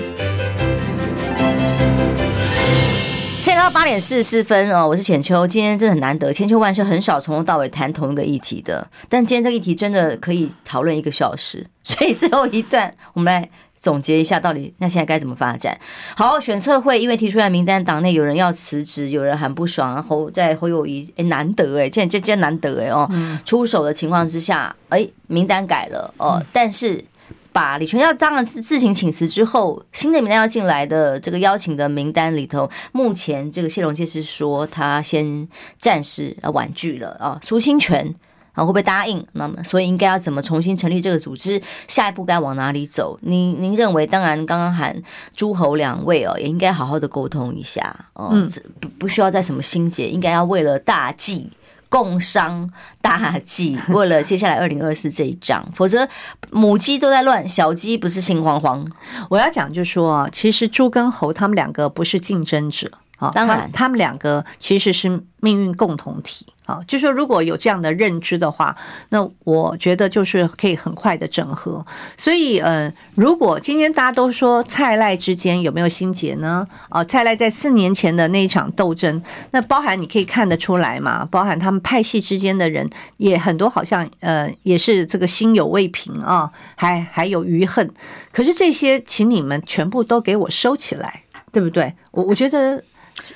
现在到八点四十四分哦，我是浅秋。今天真的很难得，千秋万世很少从头到尾谈同一个议题的。但今天这个议题真的可以讨论一个小时，所以最后一段我们来总结一下，到底那现在该怎么发展？好，选测会因为提出来名单，党内有人要辞职，有人很不爽，然后在侯友谊哎难得哎，这这这难得哎哦，出手的情况之下，哎名单改了哦，但是。把李全耀当了自自行请辞之后，新的名单要进来的这个邀请的名单里头，目前这个谢龙介是说他先暂时啊婉拒了啊，苏清泉啊会不会答应？那么所以应该要怎么重新成立这个组织？下一步该往哪里走？您您认为？当然，刚刚喊诸侯两位哦，也应该好好的沟通一下哦，不不需要再什么心结，应该要为了大计。共商大计，为了接下来二零二四这一仗，否则母鸡都在乱，小鸡不是心慌慌。我要讲就是说啊，其实猪跟猴他们两个不是竞争者。啊当然，他们两个其实是命运共同体。啊，就是说如果有这样的认知的话，那我觉得就是可以很快的整合。所以，嗯，如果今天大家都说蔡赖之间有没有心结呢？啊，蔡赖在四年前的那一场斗争，那包含你可以看得出来嘛？包含他们派系之间的人也很多，好像呃也是这个心有未平啊，还还有余恨。可是这些，请你们全部都给我收起来，对不对？我我觉得。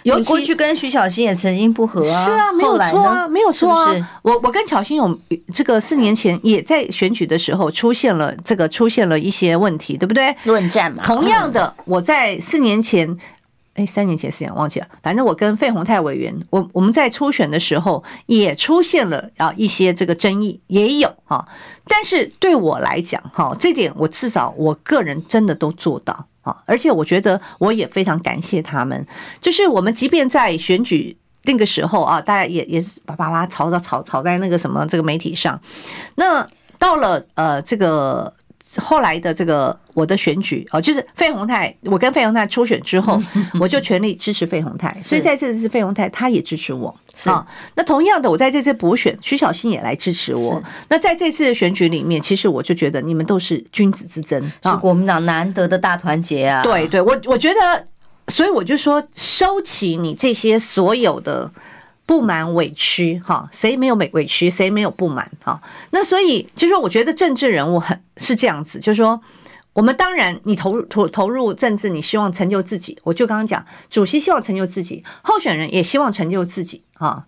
有过去跟徐小新也曾经不和啊，是啊，没有错啊，没有错啊。我我跟巧芯有这个四年前也在选举的时候出现了这个出现了一些问题，对不对？论战嘛。同样的，我在四年前，哎，三年前四年忘记了，反正我跟费鸿泰委员，我我们在初选的时候也出现了啊一些这个争议，也有哈。但是对我来讲哈，这点我至少我个人真的都做到。啊！而且我觉得我也非常感谢他们，就是我们即便在选举那个时候啊，大家也也是叭叭叭吵吵吵吵在那个什么这个媒体上，那到了呃这个。后来的这个我的选举哦，就是费鸿泰，我跟费鸿泰初选之后，我就全力支持费鸿泰，所以在这次费鸿泰他也支持我啊。那同样的，我在这次补选，徐小新也来支持我。那在这次的选举里面，其实我就觉得你们都是君子之争，是国民党难得的大团结啊。对对，我我觉得，所以我就说，收起你这些所有的。不满委屈哈，谁没有委委屈，谁没有不满哈？那所以就是说，我觉得政治人物很是这样子，就是说，我们当然你投入投投入政治，你希望成就自己。我就刚刚讲，主席希望成就自己，候选人也希望成就自己啊。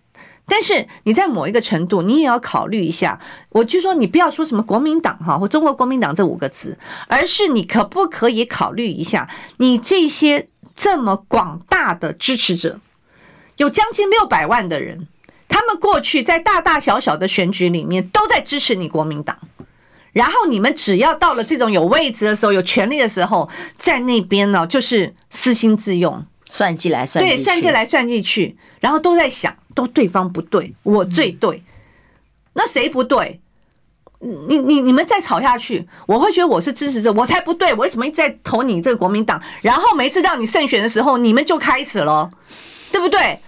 但是你在某一个程度，你也要考虑一下。我就说，你不要说什么国民党哈或中国国民党这五个字，而是你可不可以考虑一下，你这些这么广大的支持者。有将近六百万的人，他们过去在大大小小的选举里面都在支持你国民党，然后你们只要到了这种有位置的时候、有权利的时候，在那边呢就是私心自用，算计来算计去，对，算计来算计去，然后都在想，都对方不对，我最对，那谁不对？你你你们再吵下去，我会觉得我是支持者，我才不对，我为什么一直在投你这个国民党？然后每次让你胜选的时候，你们就开始了，对不对？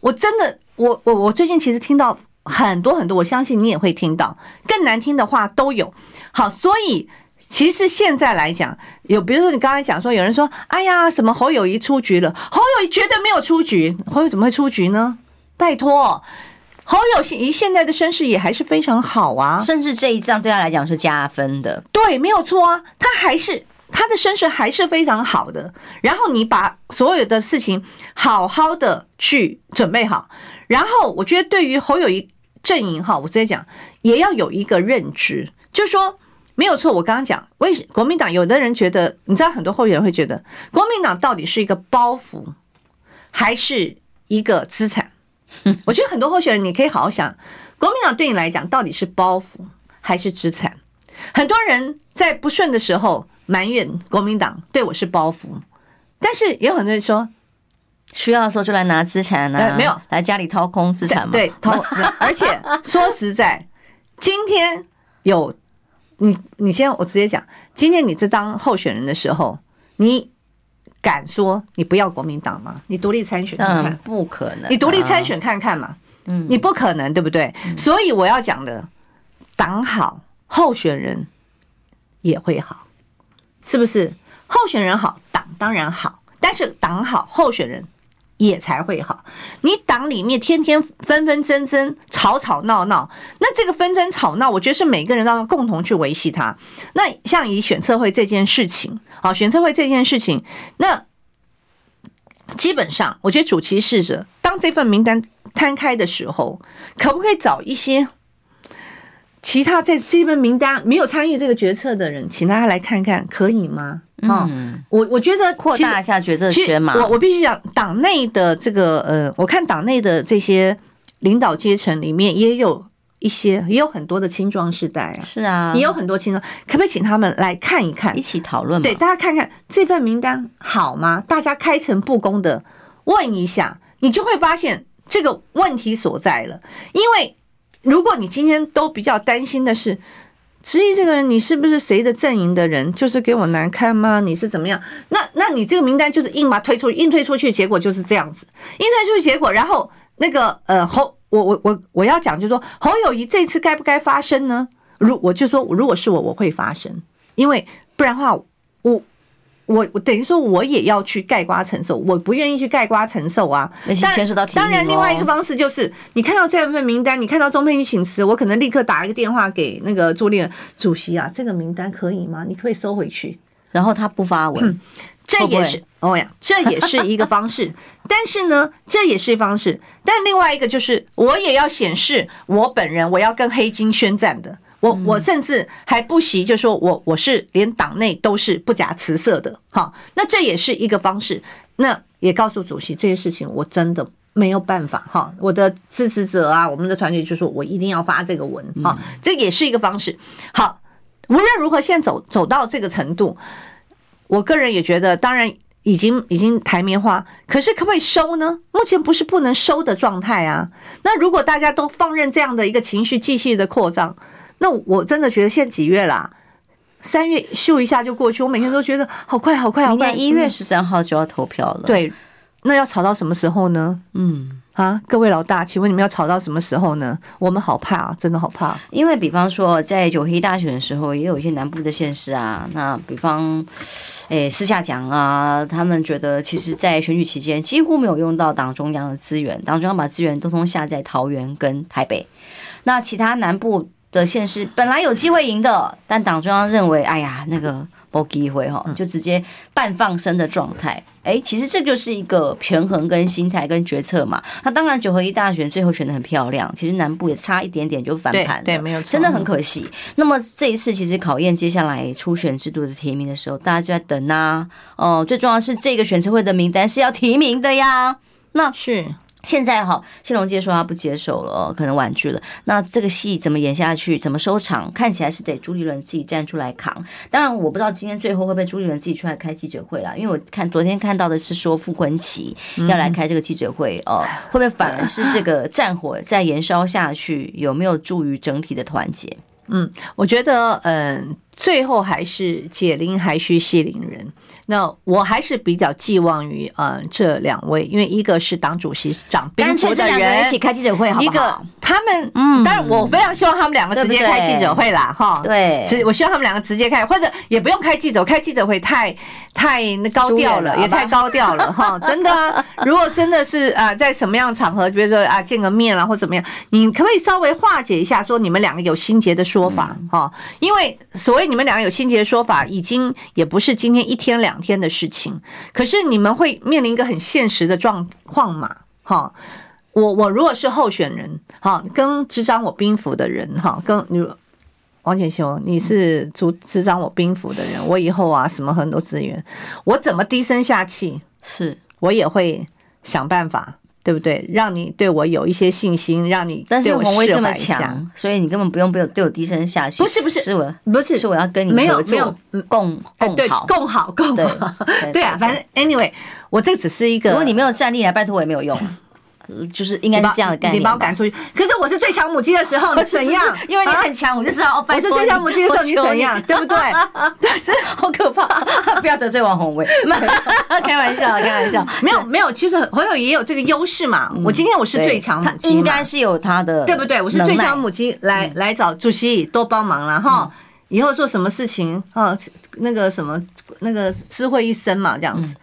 我真的，我我我最近其实听到很多很多，我相信你也会听到更难听的话都有。好，所以其实现在来讲，有比如说你刚才讲说，有人说，哎呀，什么侯友谊出局了？侯友谊绝对没有出局，侯友怎么会出局呢？拜托。侯友谊现在的身世也还是非常好啊，甚至这一仗对他来讲是加分的。对，没有错啊，他还是他的身世还是非常好的。然后你把所有的事情好好的去准备好，然后我觉得对于侯友谊阵营哈，我直接讲也要有一个认知，就是说没有错。我刚刚讲，为国民党有的人觉得，你知道很多候选人会觉得国民党到底是一个包袱还是一个资产？我觉得很多候选人，你可以好好想，国民党对你来讲到底是包袱还是资产？很多人在不顺的时候埋怨国民党对我是包袱，但是也有很多人说，需要的时候就来拿资产啊，没有来家里掏空资产嘛？对，掏。而且说实在，今天有你，你先我直接讲，今天你在当候选人的时候，你。敢说你不要国民党吗？你独立参选看看，不可能、啊。你独立参选看看嘛，嗯，你不可能，对不对？嗯、所以我要讲的，党好，候选人也会好，是不是？候选人好，党当然好，但是党好，候选人也才会好。你党里面天天纷纷争争、吵吵闹闹，那这个纷争吵闹，我觉得是每个人都要共同去维系它。那像以选策会这件事情。好，选策会这件事情，那基本上，我觉得主其事者，当这份名单摊开的时候，可不可以找一些其他在这份名单没有参与这个决策的人，请大家来看看，可以吗？嗯，我我觉得扩大一下决策圈嘛。我我必须讲，党内的这个呃，我看党内的这些领导阶层里面也有。一些也有很多的青壮世代啊，是啊，也有很多青壮，可不可以请他们来看一看，一起讨论？对，大家看看这份名单好吗？大家开诚布公的问一下，你就会发现这个问题所在了。因为如果你今天都比较担心的是，质疑这个人你是不是谁的阵营的人，就是给我难看吗？你是怎么样？那那你这个名单就是硬把推出，硬推出去，结果就是这样子，硬推出去结果，然后那个呃侯。我我我我要讲，就是说侯友谊这次该不该发声呢？如我就说，如果是我，我会发声，因为不然的话，我我我等于说我也要去盖瓜承受，我不愿意去盖瓜承受啊。那牵涉到。当然，另外一个方式就是，你看到这份名单，你看到钟沛君请辞，我可能立刻打一个电话给那个朱立伦主席啊，这个名单可以吗？你可以收回去，然后他不发文。嗯这也是哦呀，这也是一个方式，但是呢，这也是一方式。但另外一个就是，我也要显示我本人，我要跟黑金宣战的。我我甚至还不惜就说我我是连党内都是不假辞色的。哈，那这也是一个方式。那也告诉主席这些事情，我真的没有办法哈。我的支持者啊，我们的团队就说我一定要发这个文哈，这也是一个方式。好，无论如何，现在走走到这个程度。我个人也觉得，当然已经已经台面化，可是可不可以收呢？目前不是不能收的状态啊。那如果大家都放任这样的一个情绪继续的扩张，那我真的觉得现在几月啦？三月咻一下就过去，我每天都觉得好快好快好快。一月十三号就要投票了，对，那要吵到什么时候呢？嗯。啊，各位老大，请问你们要吵到什么时候呢？我们好怕啊，真的好怕。因为比方说，在九合一大选的时候，也有一些南部的县市啊，那比方，诶，私下讲啊，他们觉得其实，在选举期间几乎没有用到党中央的资源，党中央把资源都通下在桃园跟台北，那其他南部的县市本来有机会赢的，但党中央认为，哎呀，那个。没机会哈，就直接半放生的状态。哎，其实这就是一个平衡跟心态跟决策嘛。那当然九合一大选最后选的很漂亮，其实南部也差一点点就翻盘，对，没有错，真的很可惜。那么这一次其实考验接下来初选制度的提名的时候，大家就在等啊。哦，最重要的是这个选测会的名单是要提名的呀。那是。现在哈，谢龙介说他不接受了，可能婉拒了。那这个戏怎么演下去？怎么收场？看起来是得朱立伦自己站出来扛。当然，我不知道今天最后会不会朱立伦自己出来开记者会了，因为我看昨天看到的是说傅昆奇要来开这个记者会哦，会不会反而是这个战火再延烧下去？有没有助于整体的团结？嗯，我觉得，嗯，最后还是解铃还须系铃人。那我还是比较寄望于呃这两位，因为一个是党主席长兵符的人，一起开记者会好不好，一个他们，嗯，当然我非常希望他们两个直接开记者会啦，哈，对，直我希望他们两个直接开，或者也不用开记者，开记者会太太那高调了，也太高调了，哈，真的啊，如果真的是啊，在什么样的场合，比如说啊见个面啦或怎么样，你可不可以稍微化解一下，说你们两个有心结的说法，哈，因为所谓你们两个有心结的说法，已经也不是今天一天两。天的事情，可是你们会面临一个很现实的状况嘛？哈，我我如果是候选人，哈，跟执掌我兵符的人，哈，跟你王建雄，你是主执掌我兵符的人，我以后啊，什么很多资源，我怎么低声下气，是我也会想办法。对不对？让你对我有一些信心，让你。但是鸿薇这么强，所以你根本不用不用对我低声下气。不是不是，是我不是是我要跟你没有没有共共好共好共好。对啊，反正 anyway，我这只是一个。如果你没有战力来拜托我也没有用。就是应该是这样的概念，你把我赶出去。可是我是最强母鸡的时候，你怎样？因为你很强，我就知道。我是最强母鸡的时候，你怎样？对不对？但是好可怕，不要得罪王宏伟。开玩笑，开玩笑。没有没有，其实朋友也有这个优势嘛。我今天我是最强母鸡，应该是有他的，对不对？我是最强母鸡，来来找主席多帮忙了哈。以后做什么事情啊？那个什么那个智慧一生嘛，这样子。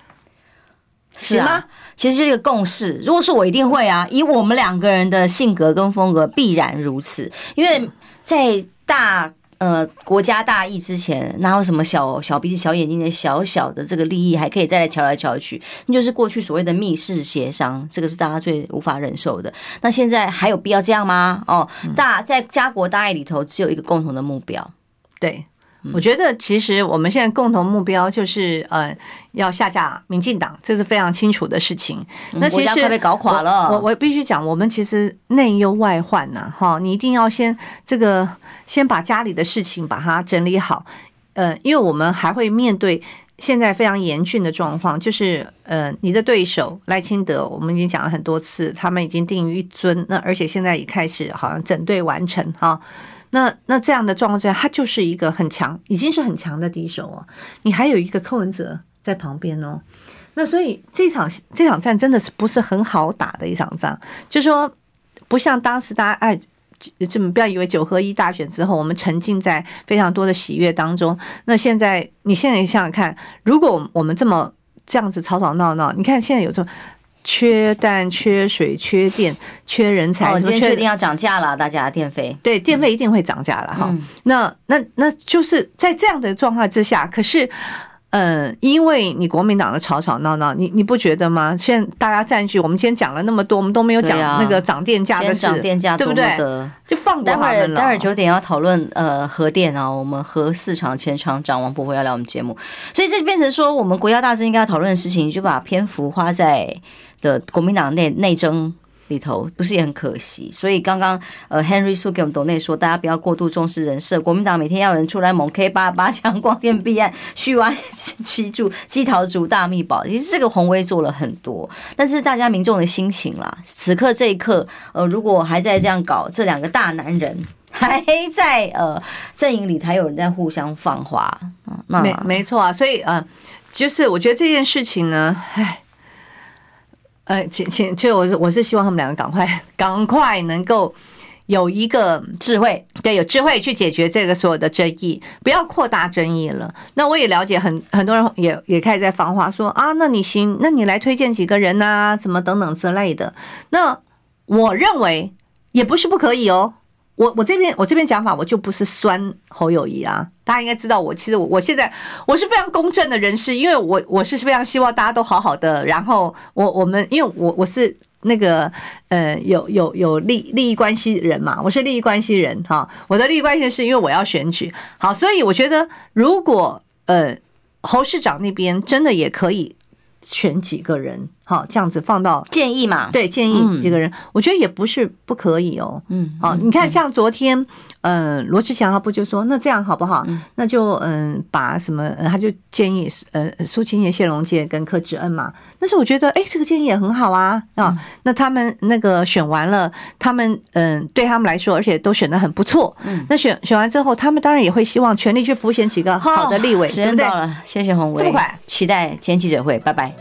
是吗？其实就是一个共识。如果是我，一定会啊。以我们两个人的性格跟风格，必然如此。因为在大呃国家大义之前，哪有什么小小鼻子小眼睛的小小的这个利益，还可以再来瞧来瞧去？那就是过去所谓的密室协商，这个是大家最无法忍受的。那现在还有必要这样吗？哦，大在家国大义里头，只有一个共同的目标，对。我觉得其实我们现在共同目标就是呃要下架民进党，这是非常清楚的事情。那其实被搞垮了。我我必须讲，我们其实内忧外患呐，哈，你一定要先这个先把家里的事情把它整理好。呃，因为我们还会面对现在非常严峻的状况，就是呃你的对手赖清德，我们已经讲了很多次，他们已经定于一尊，那而且现在已开始好像整队完成哈。那那这样的状况之下，他就是一个很强，已经是很强的敌手哦。你还有一个柯文哲在旁边哦。那所以这场这场战真的是不是很好打的一场仗？就说，不像当时大家哎，这么不要以为九合一大选之后，我们沉浸在非常多的喜悦当中。那现在你现在想想看，如果我们这么这样子吵吵闹闹，你看现在有这么。缺蛋、缺水、缺电、缺人才，我今天确定要涨价了，大家电费对电费一定会涨价了哈。那那那就是在这样的状况之下，可是。嗯，因为你国民党的吵吵闹闹，你你不觉得吗？现在大家占据，我们今天讲了那么多，我们都没有讲那个涨电价的事，涨电价，对不对？就放过他们了。待会儿九点要讨论呃核电啊，我们核四厂前厂长王博辉要来我们节目，所以这就变成说，我们国家大事应该要讨论的事情，就把篇幅花在的国民党内内争。里头不是也很可惜，所以刚刚呃 Henry Su 给我们抖内说，大家不要过度重视人设，国民党每天要人出来猛 K 八八枪 光电弊案续挖七柱鸡桃竹大秘宝，其实这个鸿薇做了很多，但是大家民众的心情啦，此刻这一刻，呃，如果还在这样搞，这两个大男人还在呃阵营里，还有人在互相放话啊，那没没错啊，所以呃，就是我觉得这件事情呢，唉。呃，请请，其实我是我是希望他们两个赶快赶快能够有一个智慧，对，有智慧去解决这个所有的争议，不要扩大争议了。那我也了解很很多人也也开始在放话说啊，那你行，那你来推荐几个人呐，什么等等之类的。那我认为也不是不可以哦。我我这边我这边讲法，我就不是酸侯友谊啊，大家应该知道我其实我我现在我是非常公正的人士，因为我我是非常希望大家都好好的，然后我我们因为我我是那个呃有有有利利益关系人嘛，我是利益关系人哈，我的利益关系是因为我要选举，好，所以我觉得如果呃侯市长那边真的也可以选几个人好，这样子放到建议嘛？对，建议几个人，我觉得也不是不可以哦。嗯，好，你看像昨天，嗯，罗志祥他不就说，那这样好不好？那就嗯，把什么，他就建议呃苏青叶、谢龙介跟柯志恩嘛。但是我觉得，哎，这个建议也很好啊啊。那他们那个选完了，他们嗯，对他们来说，而且都选的很不错。嗯，那选选完之后，他们当然也会希望全力去浮选几个好的立委。时间到了，谢谢鸿薇，这么快，期待今天记者会，拜拜。